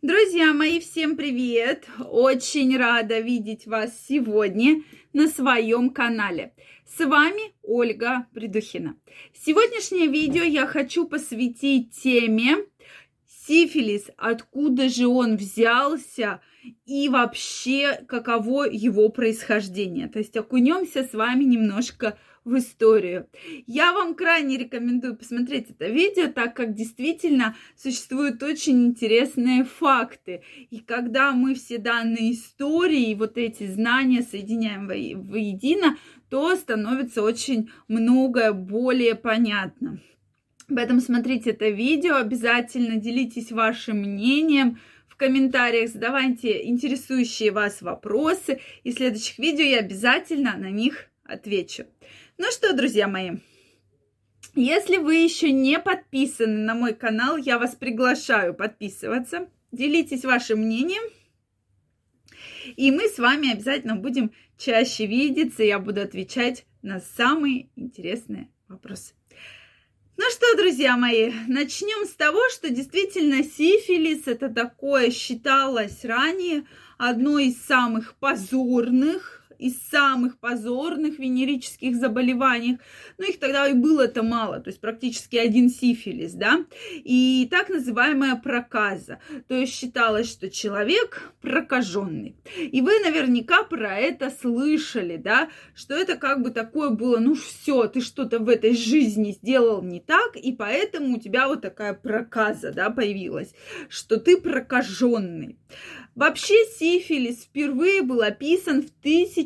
Друзья мои, всем привет! Очень рада видеть вас сегодня на своем канале. С вами Ольга Придухина. Сегодняшнее видео я хочу посвятить теме сифилис, откуда же он взялся и вообще каково его происхождение. То есть окунемся с вами немножко в историю. Я вам крайне рекомендую посмотреть это видео, так как действительно существуют очень интересные факты. И когда мы все данные истории, вот эти знания соединяем воедино, то становится очень многое более понятно. Поэтому смотрите это видео, обязательно делитесь вашим мнением, в комментариях задавайте интересующие вас вопросы, и в следующих видео я обязательно на них отвечу. Ну что, друзья мои, если вы еще не подписаны на мой канал, я вас приглашаю подписываться. Делитесь вашим мнением. И мы с вами обязательно будем чаще видеться. Я буду отвечать на самые интересные вопросы. Ну что, друзья мои, начнем с того, что действительно сифилис это такое считалось ранее одной из самых позорных из самых позорных венерических заболеваний. Ну, их тогда и было-то мало, то есть практически один сифилис, да, и так называемая проказа. То есть считалось, что человек прокаженный. И вы наверняка про это слышали, да, что это как бы такое было, ну все, ты что-то в этой жизни сделал не так, и поэтому у тебя вот такая проказа, да, появилась, что ты прокаженный. Вообще сифилис впервые был описан в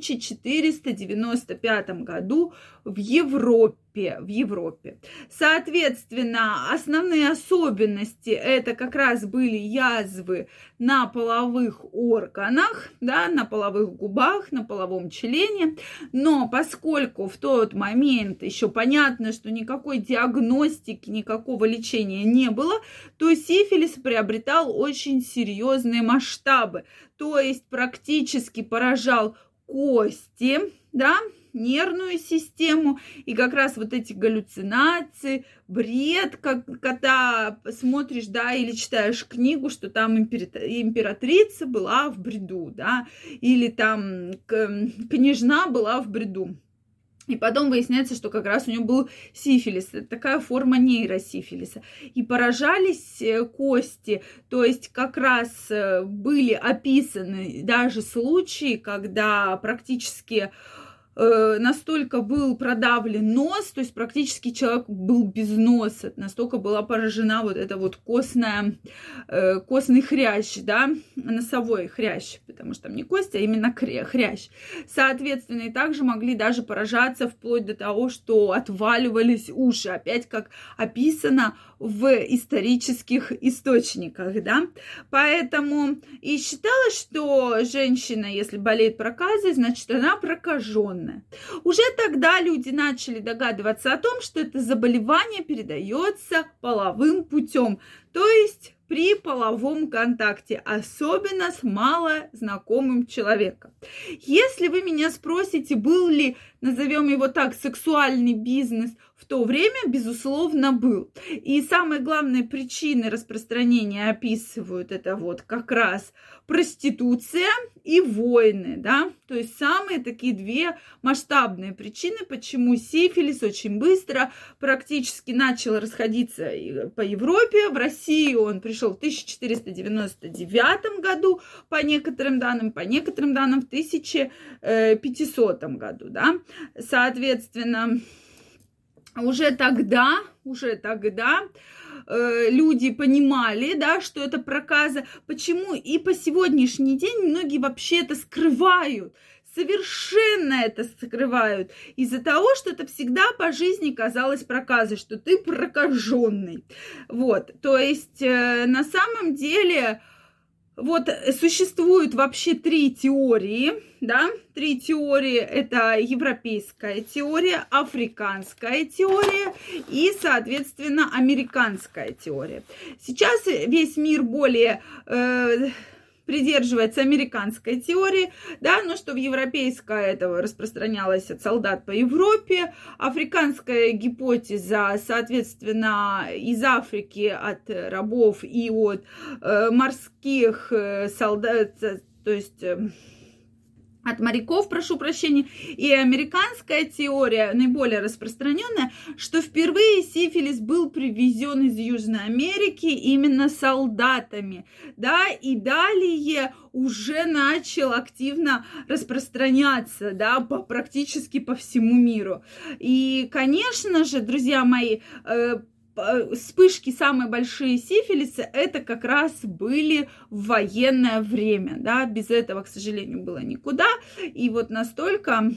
1495 году в Европе. В Европе. Соответственно, основные особенности это как раз были язвы на половых органах, да, на половых губах, на половом члене. Но поскольку в тот момент еще понятно, что никакой диагностики, никакого лечения не было, то сифилис приобретал очень серьезные масштабы. То есть практически поражал кости, да, нервную систему, и как раз вот эти галлюцинации, бред, как когда смотришь, да, или читаешь книгу, что там императрица была в бреду, да, или там княжна была в бреду. И потом выясняется, что как раз у него был сифилис, такая форма нейросифилиса. И поражались э, кости, то есть как раз э, были описаны даже случаи, когда практически настолько был продавлен нос, то есть практически человек был без носа, настолько была поражена вот эта вот костная, э, костный хрящ, да, носовой хрящ, потому что там не кость, а именно хрящ. Соответственно, и также могли даже поражаться вплоть до того, что отваливались уши, опять как описано в исторических источниках, да. Поэтому и считалось, что женщина, если болеет проказой, значит, она прокаженная инфекционное. Уже тогда люди начали догадываться о том, что это заболевание передается половым путем, то есть при половом контакте, особенно с малознакомым человеком. Если вы меня спросите, был ли, назовем его так, сексуальный бизнес в то время, безусловно, был. И самые главные причины распространения описывают это вот как раз проституция и войны, да, то есть самые такие две масштабные причины, почему сифилис очень быстро практически начал расходиться по Европе, в России он пришел в 1499 году, по некоторым данным, по некоторым данным в 1500 году, да, соответственно, уже тогда, уже тогда э, люди понимали, да, что это проказа. Почему? И по сегодняшний день многие вообще это скрывают совершенно это скрывают из-за того, что это всегда по жизни казалось проказой, что ты прокаженный. Вот, то есть э, на самом деле вот существует вообще три теории, да, три теории. Это европейская теория, африканская теория и, соответственно, американская теория. Сейчас весь мир более э, придерживается американской теории, да, но что в европейской это распространялось от солдат по Европе, африканская гипотеза, соответственно, из Африки от рабов и от э, морских э, солдат, то есть э, от моряков, прошу прощения, и американская теория, наиболее распространенная, что впервые сифилис был привезен из Южной Америки именно солдатами, да, и далее уже начал активно распространяться, да, по, практически по всему миру. И, конечно же, друзья мои, э, вспышки самые большие сифилиса это как раз были в военное время, да, без этого, к сожалению, было никуда, и вот настолько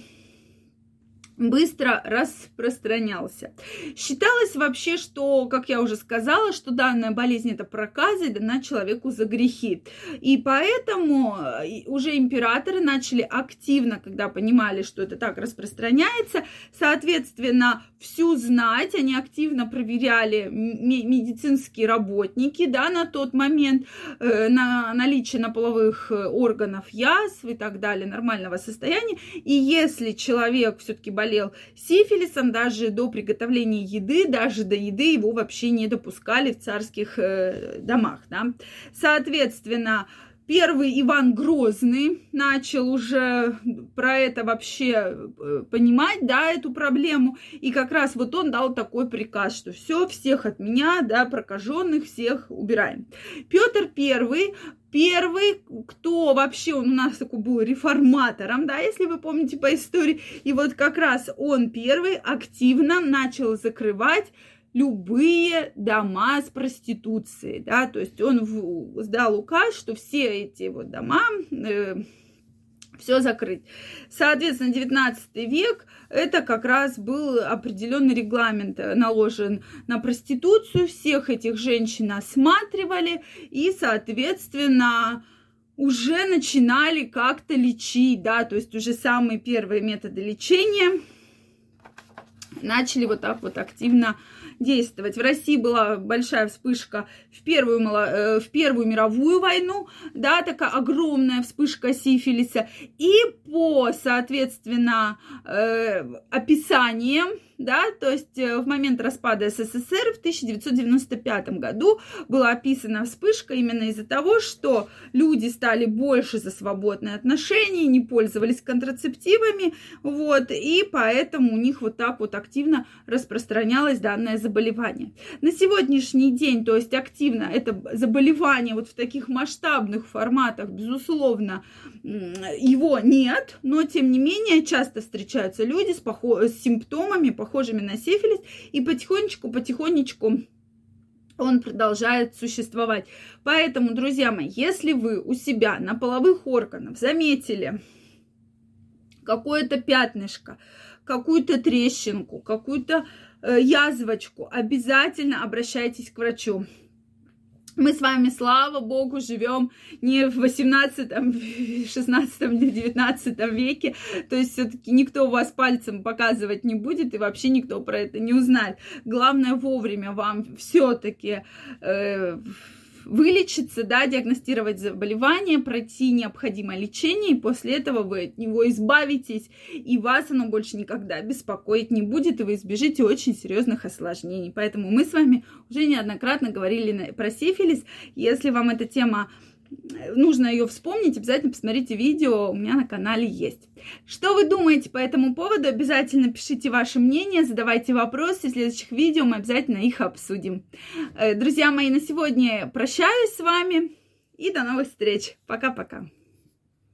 быстро распространялся. Считалось вообще, что, как я уже сказала, что данная болезнь это проказа и дана человеку за грехи. И поэтому э, уже императоры начали активно, когда понимали, что это так распространяется, соответственно, всю знать, они активно проверяли медицинские работники, да, на тот момент, э, на наличие на половых э, органов язв и так далее, нормального состояния. И если человек все-таки болеет болел сифилисом, даже до приготовления еды, даже до еды его вообще не допускали в царских э, домах. Да? Соответственно, Первый Иван Грозный начал уже про это вообще э, понимать, да, эту проблему. И как раз вот он дал такой приказ, что все, всех от меня, да, прокаженных всех убираем. Петр Первый первый, кто вообще он у нас такой был реформатором, да, если вы помните по истории. И вот как раз он первый активно начал закрывать любые дома с проституцией, да, то есть он сдал указ, что все эти вот дома э, все закрыть. Соответственно, 19 век это как раз был определенный регламент э, наложен на проституцию. Всех этих женщин осматривали и, соответственно, уже начинали как-то лечить, да, то есть уже самые первые методы лечения начали вот так вот активно действовать. В России была большая вспышка в Первую, э, в первую мировую войну, да, такая огромная вспышка сифилиса. И по, соответственно, э, описаниям да, то есть э, в момент распада СССР в 1995 году была описана вспышка именно из-за того, что люди стали больше за свободные отношения, не пользовались контрацептивами, вот, и поэтому у них вот так вот активно распространялось данное заболевание. На сегодняшний день, то есть активно это заболевание вот в таких масштабных форматах, безусловно, его нет, но тем не менее часто встречаются люди с, похо- с симптомами, похожими на сифилис, и потихонечку, потихонечку он продолжает существовать. Поэтому, друзья мои, если вы у себя на половых органах заметили какое-то пятнышко, какую-то трещинку, какую-то э, язвочку, обязательно обращайтесь к врачу мы с вами, слава богу, живем не в 18, 16 или 19 веке, то есть все-таки никто вас пальцем показывать не будет и вообще никто про это не узнает. Главное вовремя вам все-таки э, вылечиться, да, диагностировать заболевание, пройти необходимое лечение, и после этого вы от него избавитесь, и вас оно больше никогда беспокоить не будет, и вы избежите очень серьезных осложнений. Поэтому мы с вами уже неоднократно говорили про сифилис. Если вам эта тема нужно ее вспомнить, обязательно посмотрите видео, у меня на канале есть. Что вы думаете по этому поводу? Обязательно пишите ваше мнение, задавайте вопросы. В следующих видео мы обязательно их обсудим. Э, друзья мои, на сегодня прощаюсь с вами и до новых встреч. Пока-пока.